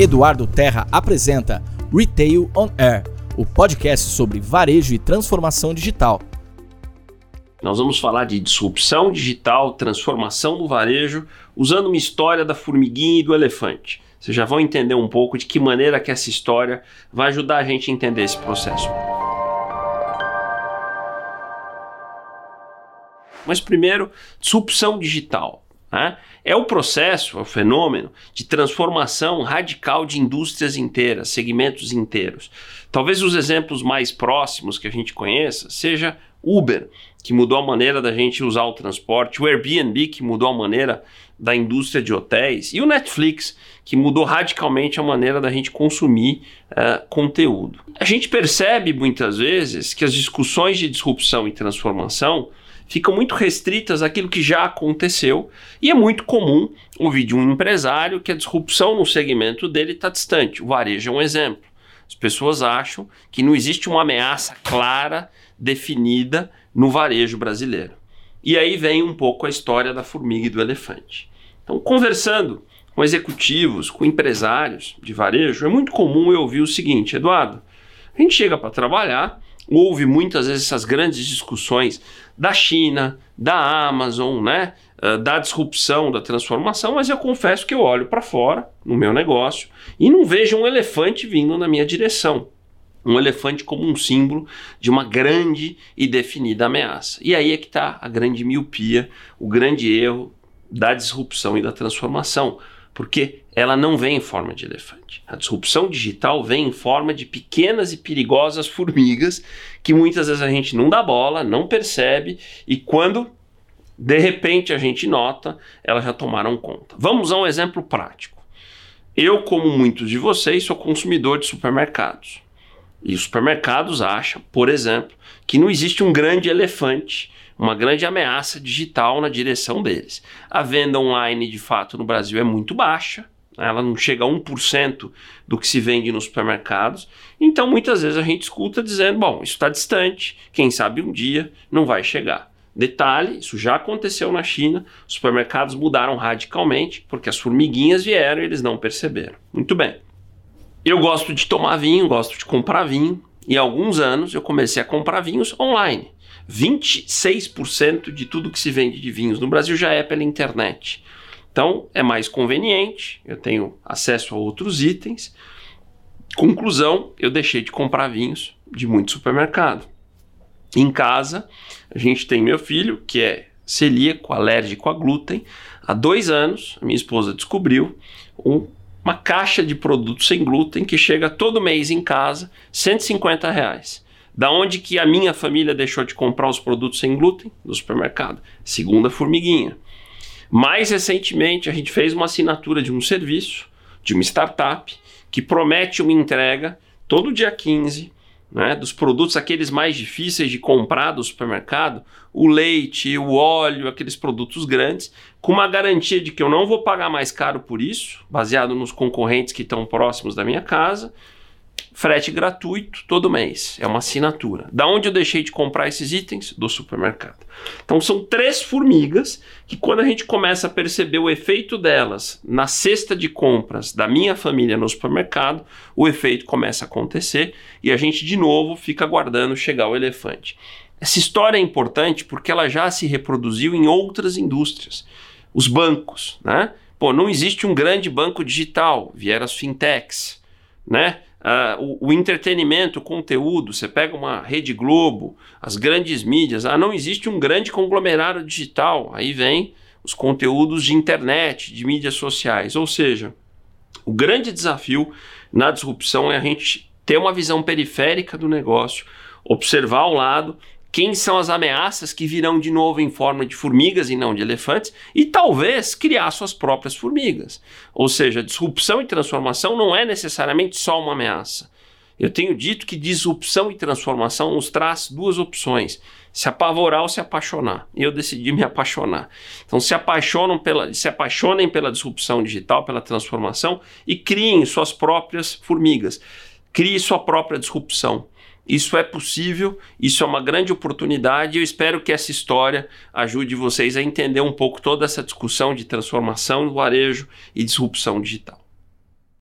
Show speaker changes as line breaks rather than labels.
Eduardo Terra apresenta Retail on Air, o podcast sobre varejo e transformação digital.
Nós vamos falar de disrupção digital, transformação do varejo, usando uma história da formiguinha e do elefante. Vocês já vão entender um pouco de que maneira que essa história vai ajudar a gente a entender esse processo. Mas primeiro, disrupção digital. Né? É o processo, é o fenômeno de transformação radical de indústrias inteiras, segmentos inteiros. Talvez os exemplos mais próximos que a gente conheça seja Uber, que mudou a maneira da gente usar o transporte, o Airbnb, que mudou a maneira da indústria de hotéis, e o Netflix, que mudou radicalmente a maneira da gente consumir uh, conteúdo. A gente percebe muitas vezes que as discussões de disrupção e transformação ficam muito restritas àquilo que já aconteceu e é muito comum ouvir de um empresário que a disrupção no segmento dele está distante. O varejo é um exemplo. As pessoas acham que não existe uma ameaça clara, definida no varejo brasileiro. E aí vem um pouco a história da formiga e do elefante. Então, conversando com executivos, com empresários de varejo, é muito comum eu ouvir o seguinte: Eduardo, a gente chega para trabalhar houve muitas vezes essas grandes discussões da China, da Amazon, né, uh, da disrupção, da transformação, mas eu confesso que eu olho para fora no meu negócio e não vejo um elefante vindo na minha direção. Um elefante como um símbolo de uma grande e definida ameaça. E aí é que está a grande miopia, o grande erro da disrupção e da transformação porque ela não vem em forma de elefante. A disrupção digital vem em forma de pequenas e perigosas formigas que muitas vezes a gente não dá bola, não percebe e quando de repente a gente nota, elas já tomaram conta. Vamos a um exemplo prático. Eu, como muitos de vocês, sou consumidor de supermercados. E os supermercados acham, por exemplo, que não existe um grande elefante uma grande ameaça digital na direção deles. A venda online, de fato, no Brasil é muito baixa, né? ela não chega a 1% do que se vende nos supermercados. Então, muitas vezes a gente escuta dizendo: bom, isso está distante, quem sabe um dia não vai chegar. Detalhe: isso já aconteceu na China, os supermercados mudaram radicalmente porque as formiguinhas vieram e eles não perceberam. Muito bem. Eu gosto de tomar vinho, gosto de comprar vinho, e alguns anos eu comecei a comprar vinhos online. 26% de tudo que se vende de vinhos no Brasil já é pela internet. Então é mais conveniente, eu tenho acesso a outros itens. Conclusão, eu deixei de comprar vinhos de muito supermercado. Em casa, a gente tem meu filho, que é celíaco, alérgico a glúten. Há dois anos, minha esposa descobriu um, uma caixa de produtos sem glúten que chega todo mês em casa, 150 reais. Da onde que a minha família deixou de comprar os produtos sem glúten? No supermercado. Segunda formiguinha. Mais recentemente, a gente fez uma assinatura de um serviço, de uma startup, que promete uma entrega todo dia 15 né, dos produtos, aqueles mais difíceis de comprar do supermercado, o leite, o óleo, aqueles produtos grandes, com uma garantia de que eu não vou pagar mais caro por isso, baseado nos concorrentes que estão próximos da minha casa, frete gratuito todo mês. É uma assinatura. Da onde eu deixei de comprar esses itens? Do supermercado. Então são três formigas que quando a gente começa a perceber o efeito delas na cesta de compras da minha família no supermercado, o efeito começa a acontecer e a gente de novo fica aguardando chegar o elefante. Essa história é importante porque ela já se reproduziu em outras indústrias. Os bancos, né? Pô, não existe um grande banco digital, vieram as fintechs, né? Uh, o, o, entretenimento, o conteúdo, você pega uma Rede Globo, as grandes mídias, ah, não existe um grande conglomerado digital, aí vem os conteúdos de internet, de mídias sociais. Ou seja, o grande desafio na disrupção é a gente ter uma visão periférica do negócio, observar ao lado quem são as ameaças que virão de novo em forma de formigas e não de elefantes, e talvez criar suas próprias formigas. Ou seja, disrupção e transformação não é necessariamente só uma ameaça. Eu tenho dito que disrupção e transformação nos traz duas opções: se apavorar ou se apaixonar. Eu decidi me apaixonar. Então se apaixonam pela, se apaixonem pela disrupção digital, pela transformação e criem suas próprias formigas. Crie sua própria disrupção. Isso é possível, isso é uma grande oportunidade e eu espero que essa história ajude vocês a entender um pouco toda essa discussão de transformação do varejo e disrupção digital.